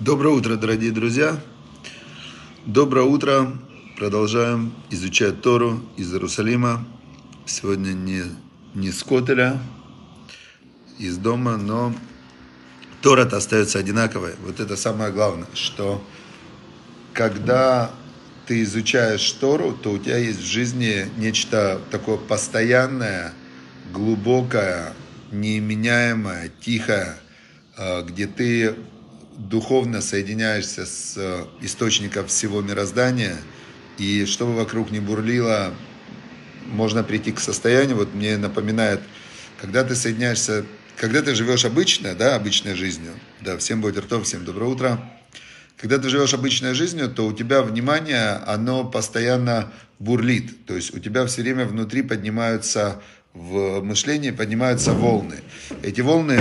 Доброе утро, дорогие друзья. Доброе утро. Продолжаем изучать Тору из Иерусалима. Сегодня не, не с Котеля, из дома, но Тора-то остается одинаковой. Вот это самое главное, что когда ты изучаешь Тору, то у тебя есть в жизни нечто такое постоянное, глубокое, неменяемое, тихое, э, где ты духовно соединяешься с э, источником всего мироздания, и чтобы вокруг не бурлило, можно прийти к состоянию, вот мне напоминает, когда ты соединяешься, когда ты живешь обычно, да, обычной жизнью, да, всем будет ртов, всем доброе утро, когда ты живешь обычной жизнью, то у тебя внимание, оно постоянно бурлит, то есть у тебя все время внутри поднимаются в мышлении поднимаются волны. Эти волны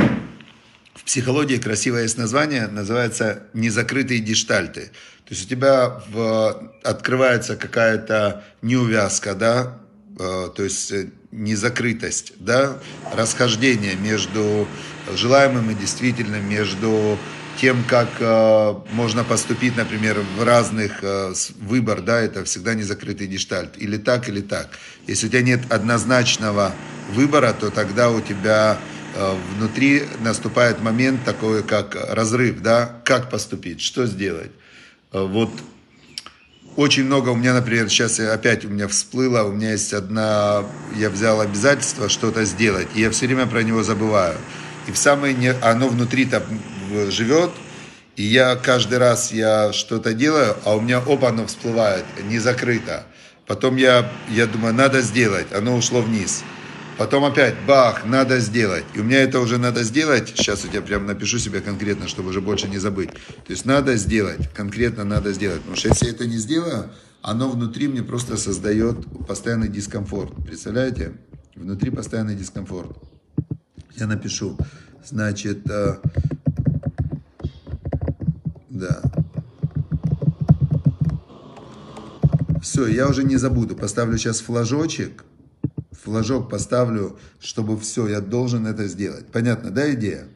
в психологии красивое есть название, называется незакрытые диштальты. То есть у тебя в, открывается какая-то неувязка, да, э, то есть э, незакрытость, да, расхождение между желаемым и действительным, между тем, как э, можно поступить, например, в разных выбор, да, это всегда незакрытый диштальт, или так, или так. Если у тебя нет однозначного выбора, то тогда у тебя внутри наступает момент такой, как разрыв, да, как поступить, что сделать. Э, вот очень много у меня, например, сейчас опять у меня всплыло, у меня есть одна, я взял обязательство что-то сделать, и я все время про него забываю. И в самое, оно внутри там живет, и я каждый раз я что-то делаю, а у меня оба оно всплывает, не закрыто. Потом я, я думаю, надо сделать, оно ушло вниз. Потом опять, бах, надо сделать. И у меня это уже надо сделать. Сейчас я прям напишу себе конкретно, чтобы уже больше не забыть. То есть надо сделать, конкретно надо сделать. Потому что если я это не сделаю, оно внутри мне просто создает постоянный дискомфорт. Представляете? Внутри постоянный дискомфорт. Я напишу. Значит, э, да. Все, я уже не забуду. Поставлю сейчас флажочек флажок поставлю, чтобы все, я должен это сделать. Понятно, да, идея?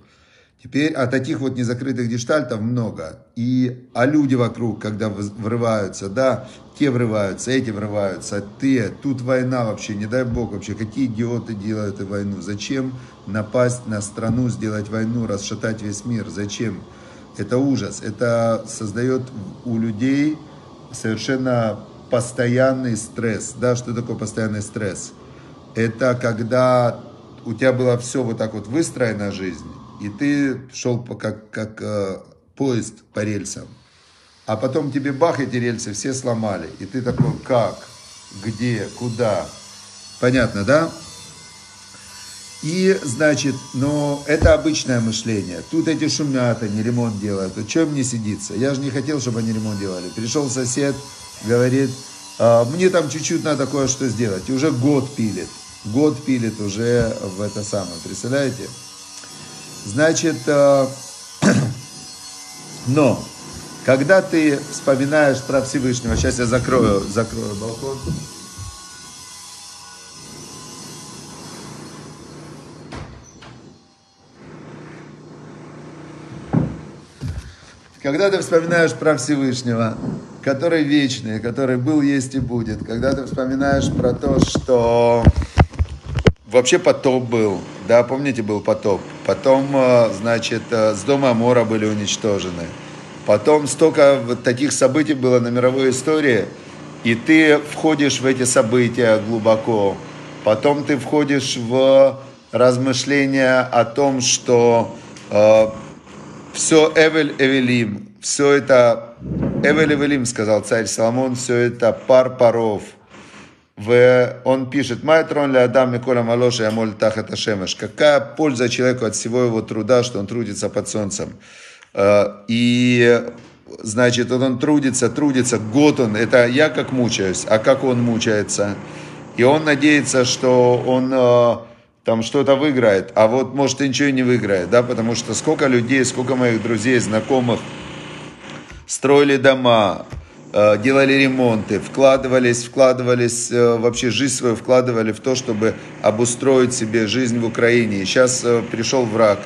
Теперь, а таких вот незакрытых гештальтов много. И, а люди вокруг, когда врываются, да, те врываются, эти врываются, ты, тут война вообще, не дай бог вообще, какие идиоты делают эту войну, зачем напасть на страну, сделать войну, расшатать весь мир, зачем? Это ужас, это создает у людей совершенно постоянный стресс, да, что такое постоянный стресс? Это когда у тебя было все вот так вот выстроена жизнь, и ты шел по, как, как э, поезд по рельсам. А потом тебе бах, эти рельсы все сломали. И ты такой, как, где, куда. Понятно, да? И, значит, но это обычное мышление. Тут эти шумят, они ремонт делают. Вот чем мне сидится? Я же не хотел, чтобы они ремонт делали. Пришел сосед, говорит, «А, мне там чуть-чуть надо кое-что сделать. И уже год пилит год пилит уже в это самое, представляете? Значит, э, но, когда ты вспоминаешь про Всевышнего, сейчас я закрою, закрою балкон. Когда ты вспоминаешь про Всевышнего, который вечный, который был, есть и будет, когда ты вспоминаешь про то, что Вообще потоп был, да, помните, был потоп. Потом, э, значит, э, с дома Амора были уничтожены. Потом столько вот таких событий было на мировой истории, и ты входишь в эти события глубоко. Потом ты входишь в размышления о том, что э, все Эвель Эвелим, все это Эвель Эвелим, сказал царь Соломон, все это пар паров – в, он пишет, «Майтрон ли Адам Микола Малоша Ямоль Тахата Шемеш». Какая польза человеку от всего его труда, что он трудится под солнцем? Э, и, значит, вот он трудится, трудится, год он, это я как мучаюсь, а как он мучается? И он надеется, что он э, там что-то выиграет, а вот может и ничего не выиграет, да, потому что сколько людей, сколько моих друзей, знакомых строили дома, делали ремонты, вкладывались, вкладывались, э, вообще жизнь свою вкладывали в то, чтобы обустроить себе жизнь в Украине. И сейчас э, пришел враг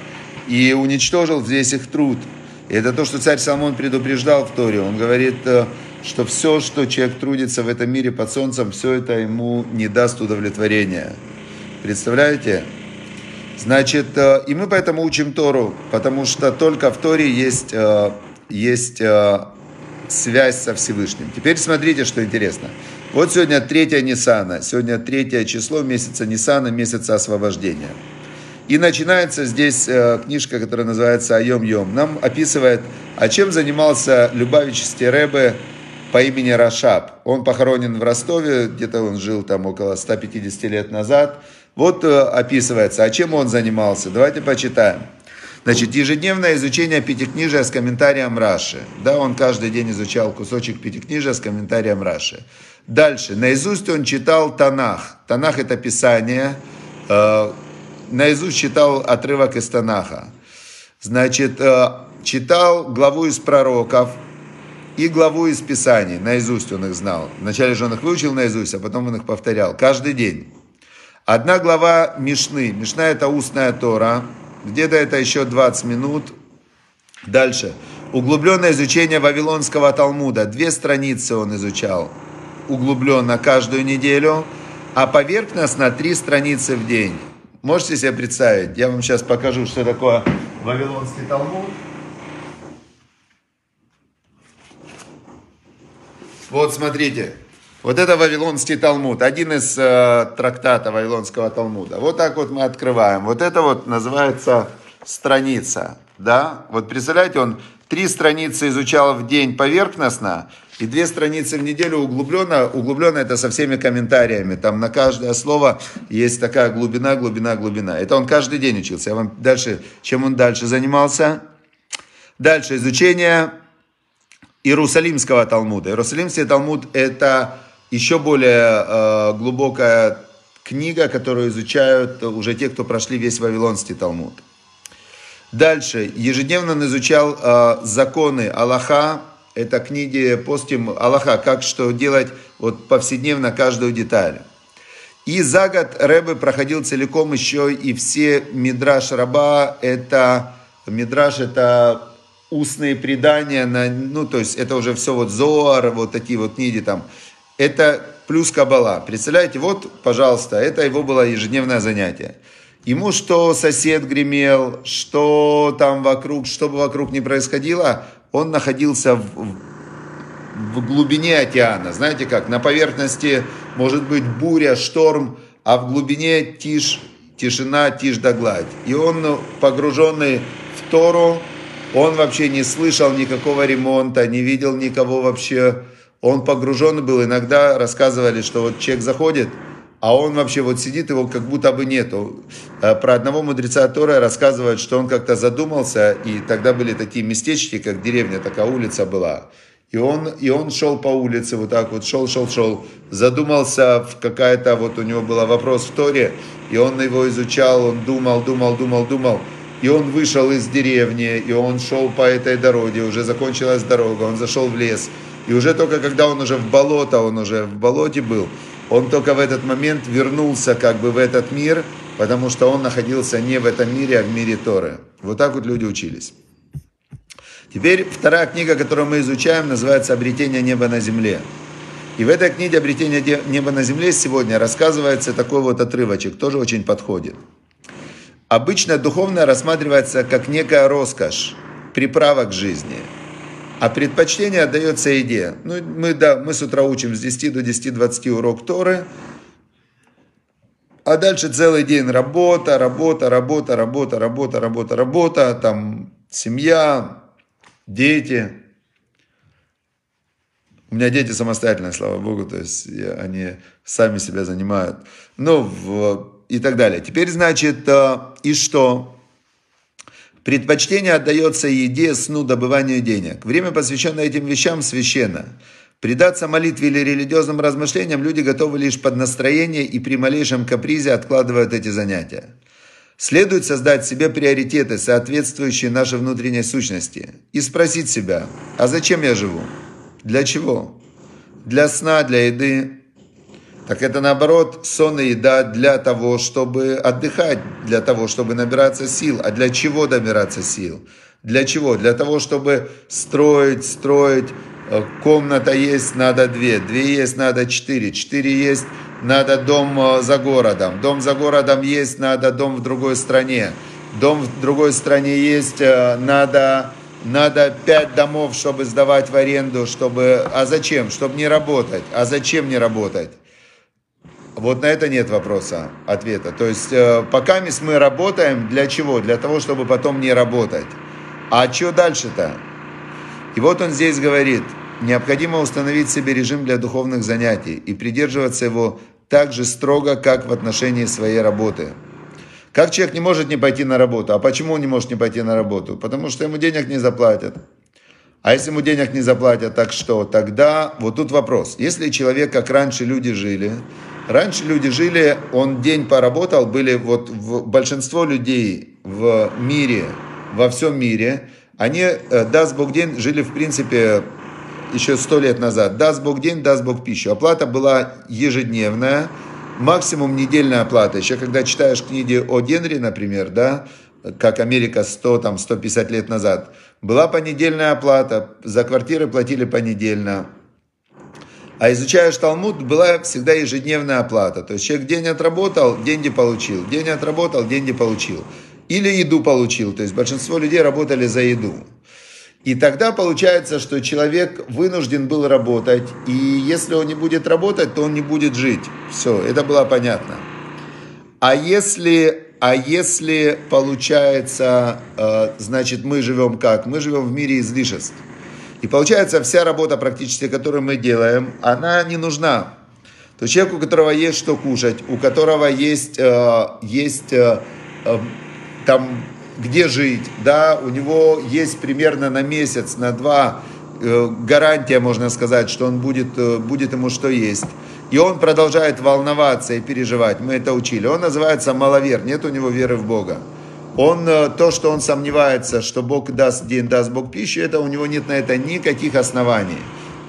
и уничтожил весь их труд. И это то, что царь Соломон предупреждал в Торе. Он говорит, э, что все, что человек трудится в этом мире под солнцем, все это ему не даст удовлетворения. Представляете? Значит, э, и мы поэтому учим Тору, потому что только в Торе есть, э, есть связь со Всевышним. Теперь смотрите, что интересно. Вот сегодня третье Нисана, сегодня третье число месяца Нисана, месяца освобождения. И начинается здесь э, книжка, которая называется «Айом Йом». Нам описывает, а чем занимался Любавич Стеребе по имени Рашаб. Он похоронен в Ростове, где-то он жил там около 150 лет назад. Вот э, описывается, а чем он занимался. Давайте почитаем. Значит, ежедневное изучение пятикнижия с комментарием Раши. Да, он каждый день изучал кусочек пятикнижия с комментарием Раши. Дальше. Наизусть он читал Танах. Танах это Писание. Э, наизусть читал отрывок из Танаха. Значит, э, читал главу из пророков и главу из Писаний. Наизусть он их знал. Вначале же он их выучил наизусть, а потом он их повторял. Каждый день. Одна глава Мишны. Мишна это устная Тора. Где-то это еще 20 минут. Дальше. Углубленное изучение Вавилонского Талмуда. Две страницы он изучал углубленно каждую неделю, а поверхностно три страницы в день. Можете себе представить? Я вам сейчас покажу, что такое Вавилонский Талмуд. Вот смотрите, вот это Вавилонский Талмуд, один из э, трактата Вавилонского Талмуда. Вот так вот мы открываем. Вот это вот называется страница, да? Вот представляете, он три страницы изучал в день поверхностно, и две страницы в неделю углубленно. Углубленно это со всеми комментариями. Там на каждое слово есть такая глубина, глубина, глубина. Это он каждый день учился. Я вам дальше, чем он дальше занимался? Дальше изучение Иерусалимского Талмуда. Иерусалимский Талмуд это еще более э, глубокая книга, которую изучают уже те, кто прошли весь Вавилонский Талмуд. Дальше. Ежедневно он изучал э, законы Аллаха, это книги постим Аллаха, как что делать вот повседневно каждую деталь. И за год Рэбе проходил целиком еще и все Мидраш Раба, это Мидраш это устные предания, на, ну то есть это уже все вот Зоар, вот такие вот книги там. Это плюс Кабала. Представляете, вот, пожалуйста, это его было ежедневное занятие. Ему что сосед гремел, что там вокруг, что бы вокруг не происходило, он находился в, в глубине океана. Знаете как, на поверхности может быть буря, шторм, а в глубине тишь, тишина, тишь да гладь. И он погруженный в Тору, он вообще не слышал никакого ремонта, не видел никого вообще. Он погружен был. Иногда рассказывали, что вот человек заходит, а он вообще вот сидит, его как будто бы нету. Э, про одного мудреца Тора рассказывают, что он как-то задумался, и тогда были такие местечки, как деревня, такая улица была. И он, и он шел по улице, вот так вот шел, шел, шел, задумался в какая-то, вот у него был вопрос в Торе, и он его изучал, он думал, думал, думал, думал. И он вышел из деревни, и он шел по этой дороге, уже закончилась дорога, он зашел в лес. И уже только когда он уже в болото, он уже в болоте был, он только в этот момент вернулся как бы в этот мир, потому что он находился не в этом мире, а в мире Торы. Вот так вот люди учились. Теперь вторая книга, которую мы изучаем, называется «Обретение неба на земле». И в этой книге «Обретение неба на земле» сегодня рассказывается такой вот отрывочек, тоже очень подходит. Обычно духовное рассматривается как некая роскошь, приправа к жизни – а предпочтение отдается еде. Ну, мы, да, мы с утра учим с 10 до 10-20 урок Торы, а дальше целый день работа, работа, работа, работа, работа, работа, работа, там семья, дети. У меня дети самостоятельные, слава богу, то есть они сами себя занимают. Ну, в, и так далее. Теперь, значит, э, и что? Предпочтение отдается еде, сну, добыванию денег. Время, посвященное этим вещам, священно. Предаться молитве или религиозным размышлениям люди готовы лишь под настроение и при малейшем капризе откладывают эти занятия. Следует создать себе приоритеты, соответствующие нашей внутренней сущности, и спросить себя, а зачем я живу? Для чего? Для сна, для еды, так это наоборот сон и еда для того, чтобы отдыхать, для того, чтобы набираться сил. А для чего набираться сил? Для чего? Для того, чтобы строить, строить. Э, комната есть, надо две. Две есть, надо четыре. Четыре есть, надо дом э, за городом. Дом за городом есть, надо дом в другой стране. Дом в другой стране есть, э, надо, надо пять домов, чтобы сдавать в аренду, чтобы... А зачем? Чтобы не работать. А зачем не работать? Вот на это нет вопроса, ответа. То есть, э, пока мы работаем, для чего? Для того, чтобы потом не работать. А что дальше-то? И вот он здесь говорит, необходимо установить себе режим для духовных занятий и придерживаться его так же строго, как в отношении своей работы. Как человек не может не пойти на работу? А почему он не может не пойти на работу? Потому что ему денег не заплатят. А если ему денег не заплатят, так что? Тогда, вот тут вопрос. Если человек, как раньше люди жили, раньше люди жили, он день поработал, были вот в, большинство людей в мире, во всем мире, они, э, даст Бог день, жили в принципе еще сто лет назад. Даст Бог день, даст Бог пищу. Оплата была ежедневная, максимум недельная оплата. Еще когда читаешь книги О. Генри, например, да, как Америка 100, там, 150 лет назад, была понедельная оплата, за квартиры платили понедельно. А изучаешь Талмуд, была всегда ежедневная оплата. То есть человек день отработал, деньги получил, день отработал, деньги получил. Или еду получил. То есть большинство людей работали за еду. И тогда получается, что человек вынужден был работать, и если он не будет работать, то он не будет жить. Все, это было понятно. А если, а если получается, э, значит, мы живем как? Мы живем в мире излишеств. И получается, вся работа практически, которую мы делаем, она не нужна. То есть человек, у которого есть что кушать, у которого есть, э, есть э, там где жить, да, у него есть примерно на месяц, на два э, гарантия, можно сказать, что он будет, э, будет ему что есть. И он продолжает волноваться и переживать. Мы это учили. Он называется маловер, нет у него веры в Бога. Он, э, то, что он сомневается, что Бог даст день, даст Бог пищу, это у него нет на это никаких оснований.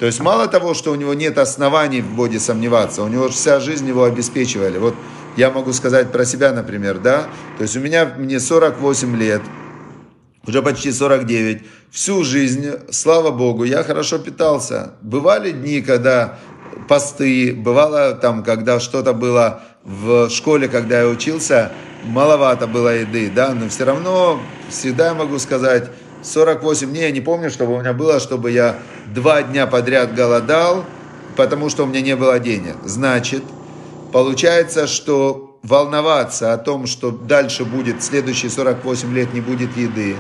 То есть мало того, что у него нет оснований в Боге сомневаться, у него вся жизнь его обеспечивали. Вот я могу сказать про себя, например, да, то есть у меня, мне 48 лет, уже почти 49, всю жизнь, слава Богу, я хорошо питался. Бывали дни, когда посты, бывало там, когда что-то было в школе, когда я учился, маловато было еды, да, но все равно всегда я могу сказать, 48 дней, я не помню, чтобы у меня было, чтобы я два дня подряд голодал, потому что у меня не было денег. Значит, Получается, что волноваться о том, что дальше будет, следующие 48 лет не будет еды,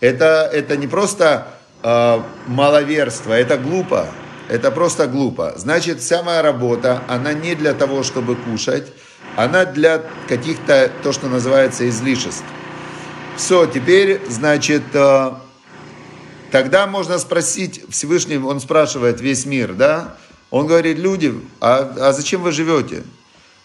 это, это не просто э, маловерство, это глупо. Это просто глупо. Значит, вся моя работа, она не для того, чтобы кушать, она для каких-то, то, что называется, излишеств. Все, теперь, значит, э, тогда можно спросить Всевышний, он спрашивает весь мир, да? Он говорит, люди, а, а зачем вы живете?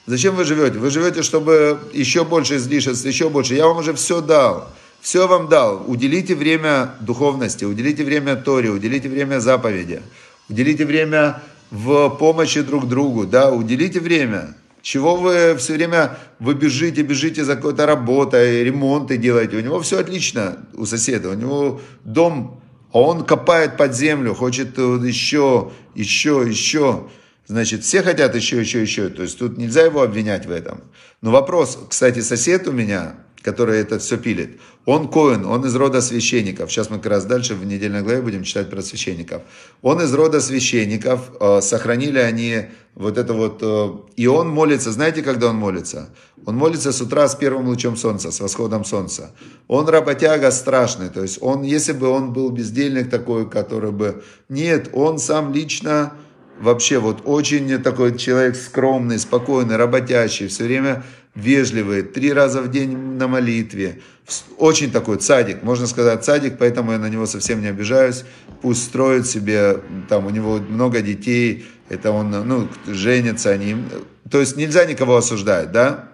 Зачем вы живете? Вы живете, чтобы еще больше излишеств, еще больше. Я вам уже все дал. Все вам дал. Уделите время духовности, уделите время Торе, уделите время заповеди, уделите время в помощи друг другу, да, уделите время. Чего вы все время, вы бежите, бежите за какой-то работой, ремонты делаете. У него все отлично, у соседа. У него дом, а он копает под землю, хочет еще, еще, еще. Значит, все хотят еще, еще, еще. То есть тут нельзя его обвинять в этом. Но вопрос, кстати, сосед у меня, который это все пилит, он коин, он из рода священников. Сейчас мы как раз дальше в недельной главе будем читать про священников. Он из рода священников, э, сохранили они вот это вот, э, и он молится, знаете, когда он молится? Он молится с утра с первым лучом солнца, с восходом солнца. Он работяга страшный, то есть он, если бы он был бездельник такой, который бы, нет, он сам лично вообще вот очень такой человек скромный, спокойный, работящий, все время вежливый, три раза в день на молитве. Очень такой цадик, можно сказать цадик, поэтому я на него совсем не обижаюсь. Пусть строит себе, там у него много детей, это он, ну, женится они. То есть нельзя никого осуждать, да?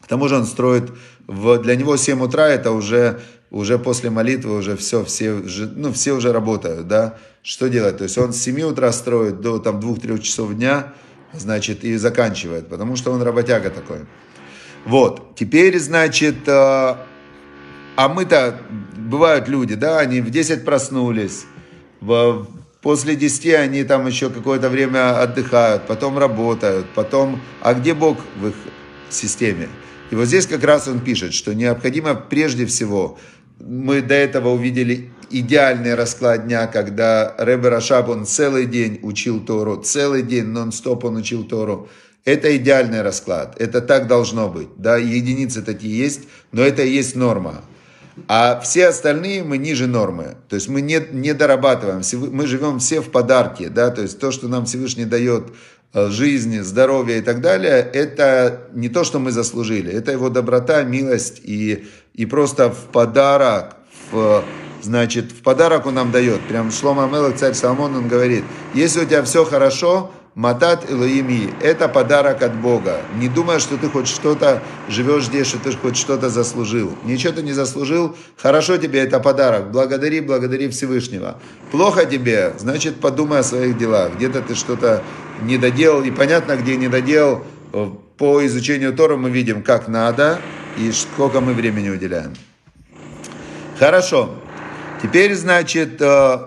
К тому же он строит, в, для него 7 утра это уже, уже после молитвы уже все, все, ну, все уже работают, да? что делать? То есть он с 7 утра строит до там 2-3 часов дня, значит, и заканчивает, потому что он работяга такой. Вот, теперь, значит, э, а мы-то, бывают люди, да, они в 10 проснулись, в, после 10 они там еще какое-то время отдыхают, потом работают, потом, а где Бог в их системе? И вот здесь как раз он пишет, что необходимо прежде всего, мы до этого увидели идеальный расклад дня, когда Ребе Рашаб, он целый день учил Тору, целый день нон-стоп он учил Тору. Это идеальный расклад, это так должно быть. Да, единицы такие есть, но это и есть норма. А все остальные мы ниже нормы. То есть мы не, не дорабатываем. Мы живем все в подарке. Да? То есть то, что нам Всевышний дает э, жизни, здоровье и так далее, это не то, что мы заслужили. Это его доброта, милость и, и просто в подарок, в, значит, в подарок он нам дает. Прям Шлома Мелах, царь Соломон, он говорит, если у тебя все хорошо, Матат Элоими – это подарок от Бога. Не думай, что ты хоть что-то живешь здесь, что ты хоть что-то заслужил. Ничего ты не заслужил, хорошо тебе это подарок. Благодари, благодари Всевышнего. Плохо тебе, значит подумай о своих делах. Где-то ты что-то не доделал, и понятно, где не доделал. По изучению Тора мы видим, как надо и сколько мы времени уделяем. Хорошо. Теперь, значит, э,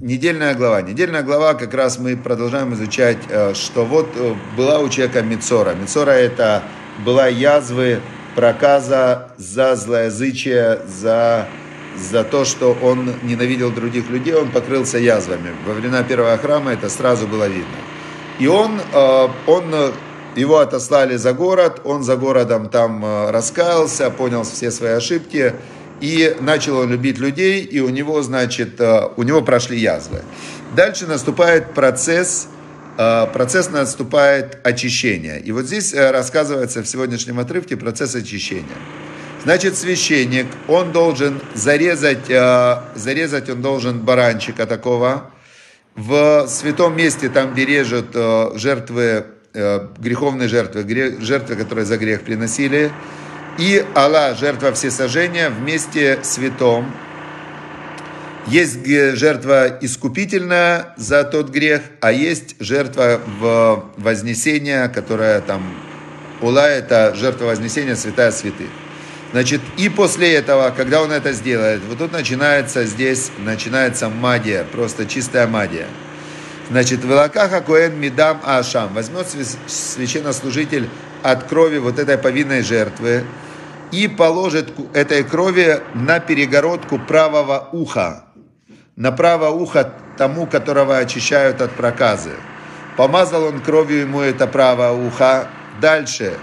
Недельная глава. Недельная глава, как раз мы продолжаем изучать, э, что вот э, была у человека Мицора. Мицора это была язвы, проказа за злоязычие, за, за то, что он ненавидел других людей, он покрылся язвами. Во времена первого храма это сразу было видно. И он, э, он его отослали за город, он за городом там раскаялся, понял все свои ошибки, и начал он любить людей, и у него, значит, э, у него прошли язвы. Дальше наступает процесс, э, процесс наступает очищение. И вот здесь э, рассказывается в сегодняшнем отрывке процесс очищения. Значит, священник, он должен зарезать, зарезать он должен баранчика такого, в святом месте, там, где режут жертвы, греховные жертвы, жертвы, которые за грех приносили, и Аллах, жертва всесожжения, вместе святом. Есть жертва искупительная за тот грех, а есть жертва в вознесения, которая там, Ула это жертва вознесения, святая святых. Значит, и после этого, когда он это сделает, вот тут начинается здесь, начинается магия, просто чистая магия. Значит, в Илакаха Коэн Мидам Ашам возьмет священнослужитель от крови вот этой повинной жертвы, и положит этой крови на перегородку правого уха, на правое ухо тому, которого очищают от проказы. Помазал он кровью ему это правое ухо. Дальше,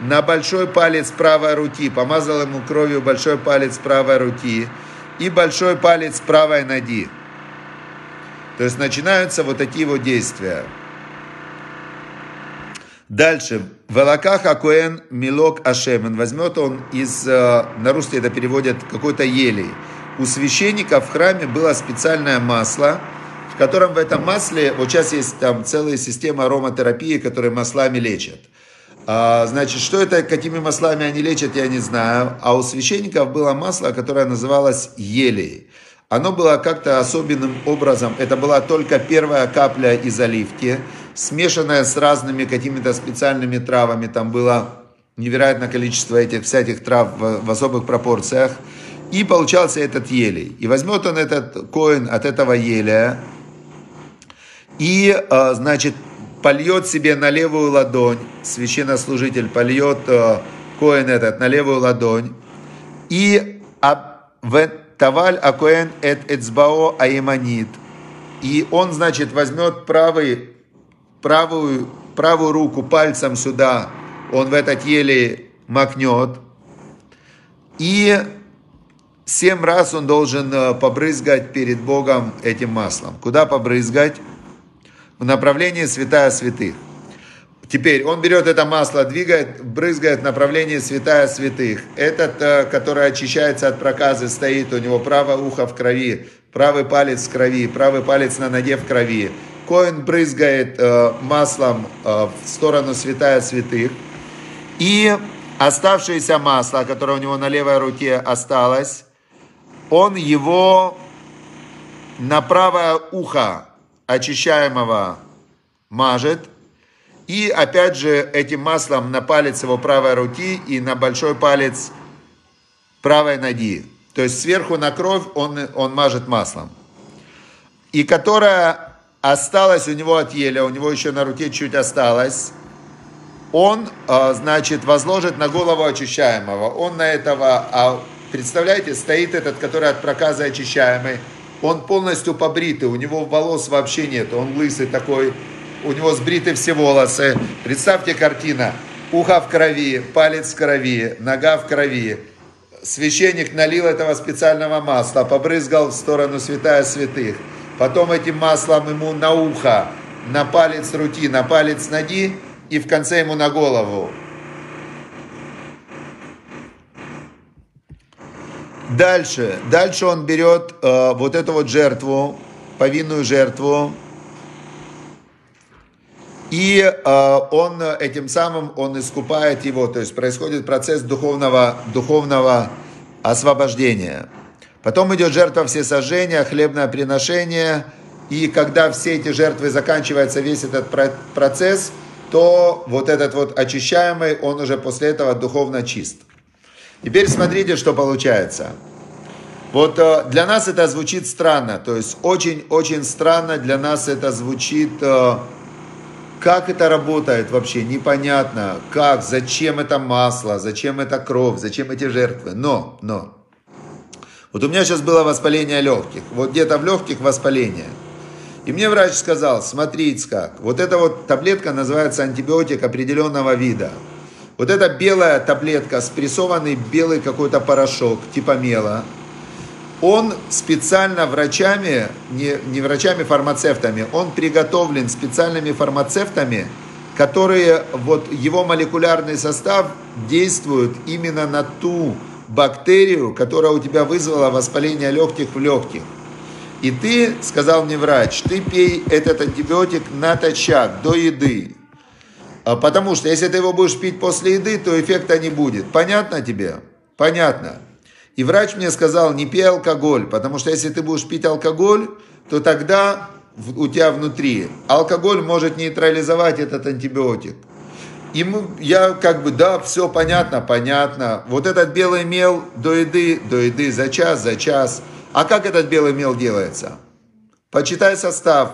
на большой палец правой руки, помазал ему кровью большой палец правой руки и большой палец правой ноги. То есть начинаются вот такие вот действия. Дальше. Велаках Акуэн Милок Ашемен. Возьмет он из, э, на русский это переводят, какой-то елей. У священника в храме было специальное масло, в котором в этом масле, вот сейчас есть там целая система ароматерапии, которые маслами лечат. А, значит, что это, какими маслами они лечат, я не знаю. А у священников было масло, которое называлось елей. Оно было как-то особенным образом, это была только первая капля из оливки, смешанная с разными какими-то специальными травами. Там было невероятное количество этих всяких трав в, в особых пропорциях. И получался этот елей. И возьмет он этот коин от этого еля и, а, значит, польет себе на левую ладонь, священнослужитель польет а, коин этот на левую ладонь, и в таваль акоэн эт эцбао аиманит. И он, значит, возьмет правый правую, правую руку пальцем сюда, он в этот еле макнет. И семь раз он должен э, побрызгать перед Богом этим маслом. Куда побрызгать? В направлении святая святых. Теперь он берет это масло, двигает, брызгает в направлении святая святых. Этот, э, который очищается от проказы, стоит, у него правое ухо в крови, правый палец в крови, правый палец на ноге в крови. Коин брызгает э, маслом э, в сторону святая святых. И оставшееся масло, которое у него на левой руке осталось, он его на правое ухо очищаемого мажет. И опять же этим маслом на палец его правой руки и на большой палец правой ноги. то есть сверху на кровь он, он мажет маслом. И которая осталась у него от еля, у него еще на руке чуть осталось, он, а, значит, возложит на голову очищаемого. Он на этого, а представляете, стоит этот, который от проказа очищаемый, он полностью побритый, у него волос вообще нет, он лысый такой, у него сбриты все волосы. Представьте картина, ухо в крови, палец в крови, нога в крови. Священник налил этого специального масла, побрызгал в сторону святая святых. Потом этим маслом ему на ухо, на палец руки, на палец ноги и в конце ему на голову. Дальше, дальше он берет э, вот эту вот жертву, повинную жертву, и э, он этим самым он искупает его, то есть происходит процесс духовного, духовного освобождения. Потом идет жертва всесожжения, хлебное приношение, и когда все эти жертвы заканчивается весь этот процесс, то вот этот вот очищаемый, он уже после этого духовно чист. Теперь смотрите, что получается. Вот э, для нас это звучит странно, то есть очень-очень странно для нас это звучит, э, как это работает вообще, непонятно, как, зачем это масло, зачем это кровь, зачем эти жертвы. Но, но, вот у меня сейчас было воспаление легких, вот где-то в легких воспаление. И мне врач сказал, смотрите как, вот эта вот таблетка называется антибиотик определенного вида. Вот эта белая таблетка, спрессованный белый какой-то порошок, типа мела, он специально врачами, не, не врачами-фармацевтами, он приготовлен специальными фармацевтами, которые, вот его молекулярный состав действует именно на ту бактерию, которая у тебя вызвала воспаление легких в легких. И ты, сказал мне врач, ты пей этот антибиотик натощак, до еды. А потому что если ты его будешь пить после еды, то эффекта не будет. Понятно тебе? Понятно. И врач мне сказал, не пей алкоголь, потому что если ты будешь пить алкоголь, то тогда у тебя внутри алкоголь может нейтрализовать этот антибиотик. И мы, я как бы, да, все понятно, понятно. Вот этот белый мел до еды, до еды, за час, за час – а как этот белый мел делается? Почитай состав.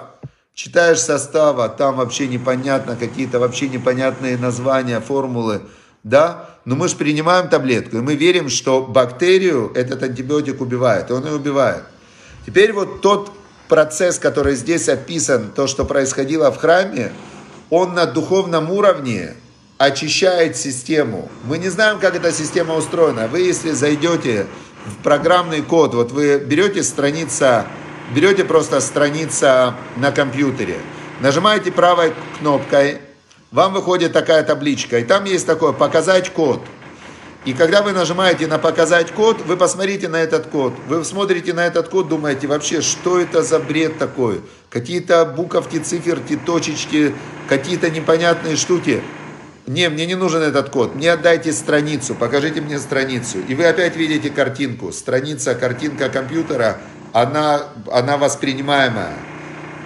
Читаешь состав, а там вообще непонятно, какие-то вообще непонятные названия, формулы. Да? Но мы же принимаем таблетку, и мы верим, что бактерию этот антибиотик убивает, и он ее убивает. Теперь вот тот процесс, который здесь описан, то, что происходило в храме, он на духовном уровне очищает систему. Мы не знаем, как эта система устроена. Вы, если зайдете в программный код, вот вы берете страница, берете просто страница на компьютере, нажимаете правой кнопкой, вам выходит такая табличка, и там есть такое «Показать код». И когда вы нажимаете на «Показать код», вы посмотрите на этот код. Вы смотрите на этот код, думаете, вообще, что это за бред такой? Какие-то буковки, циферки, точечки, какие-то непонятные штуки не, мне не нужен этот код, мне отдайте страницу, покажите мне страницу. И вы опять видите картинку, страница, картинка компьютера, она, она воспринимаемая.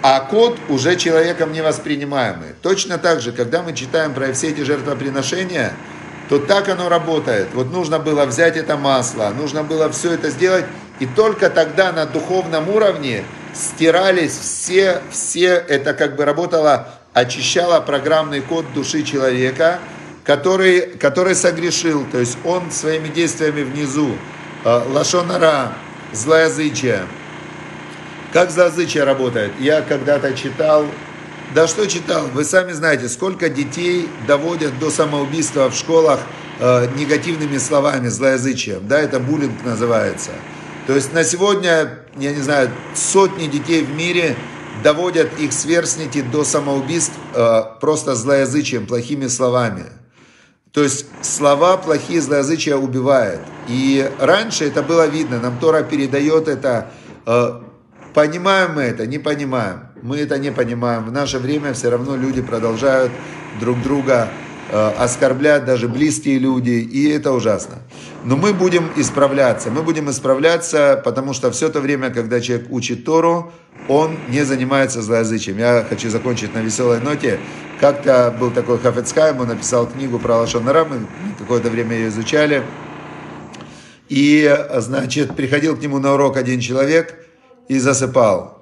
А код уже человеком не воспринимаемый. Точно так же, когда мы читаем про все эти жертвоприношения, то так оно работает. Вот нужно было взять это масло, нужно было все это сделать, и только тогда на духовном уровне стирались все, все, это как бы работало очищала программный код души человека, который, который согрешил, то есть он своими действиями внизу, э, лашонара, злоязычие. Как злоязычие работает? Я когда-то читал, да что читал, вы сами знаете, сколько детей доводят до самоубийства в школах э, негативными словами, злоязычием, да, это буллинг называется. То есть на сегодня, я не знаю, сотни детей в мире доводят их сверстники до самоубийств э, просто злоязычием, плохими словами. То есть слова плохие, злоязычие убивает. И раньше это было видно, нам Тора передает это, э, понимаем мы это, не понимаем. Мы это не понимаем. В наше время все равно люди продолжают друг друга Э, оскорблять даже близкие люди, и это ужасно. Но мы будем исправляться, мы будем исправляться, потому что все то время, когда человек учит Тору, он не занимается злоязычием. Я хочу закончить на веселой ноте. Как-то был такой Хафецхайм, он написал книгу про Лашон мы какое-то время ее изучали. И, значит, приходил к нему на урок один человек и засыпал.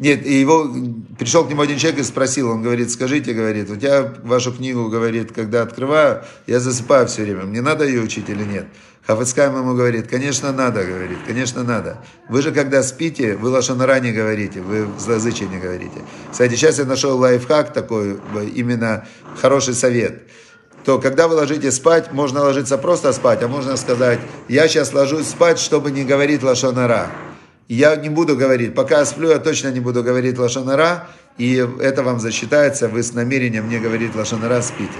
Нет, и его, пришел к нему один человек и спросил, он говорит, скажите, говорит, у тебя вашу книгу, говорит, когда открываю, я засыпаю все время, мне надо ее учить или нет? Хафацкайм ему говорит, конечно надо, говорит, конечно надо. Вы же когда спите, вы лошонара не говорите, вы злоязычие не говорите. Кстати, сейчас я нашел лайфхак такой, именно хороший совет то когда вы ложитесь спать, можно ложиться просто спать, а можно сказать, я сейчас ложусь спать, чтобы не говорить лошонара я не буду говорить, пока сплю, я точно не буду говорить лошонара, и это вам засчитается, вы с намерением не говорить лошонара спите.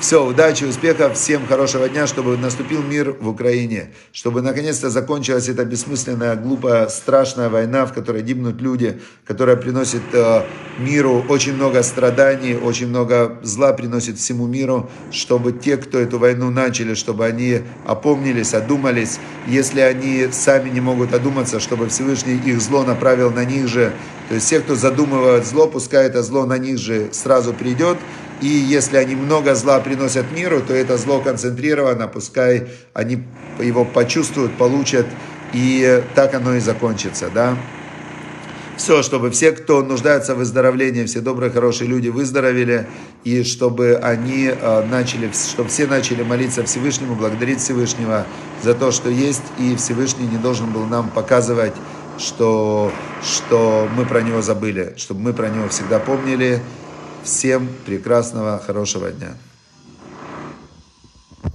Все, удачи, успехов, всем хорошего дня, чтобы наступил мир в Украине, чтобы наконец-то закончилась эта бессмысленная, глупая, страшная война, в которой гибнут люди, которая приносит э, миру очень много страданий, очень много зла приносит всему миру, чтобы те, кто эту войну начали, чтобы они опомнились, одумались, если они сами не могут одуматься, чтобы Всевышний их зло направил на них же, то есть все, кто задумывает зло, пускай это зло на них же сразу придет, и если они много зла приносят миру, то это зло концентрировано, пускай они его почувствуют, получат, и так оно и закончится, да. Все, чтобы все, кто нуждается в выздоровлении, все добрые, хорошие люди выздоровели, и чтобы они э, начали, чтобы все начали молиться Всевышнему, благодарить Всевышнего за то, что есть, и Всевышний не должен был нам показывать, что, что мы про него забыли, чтобы мы про него всегда помнили, Всем прекрасного, хорошего дня.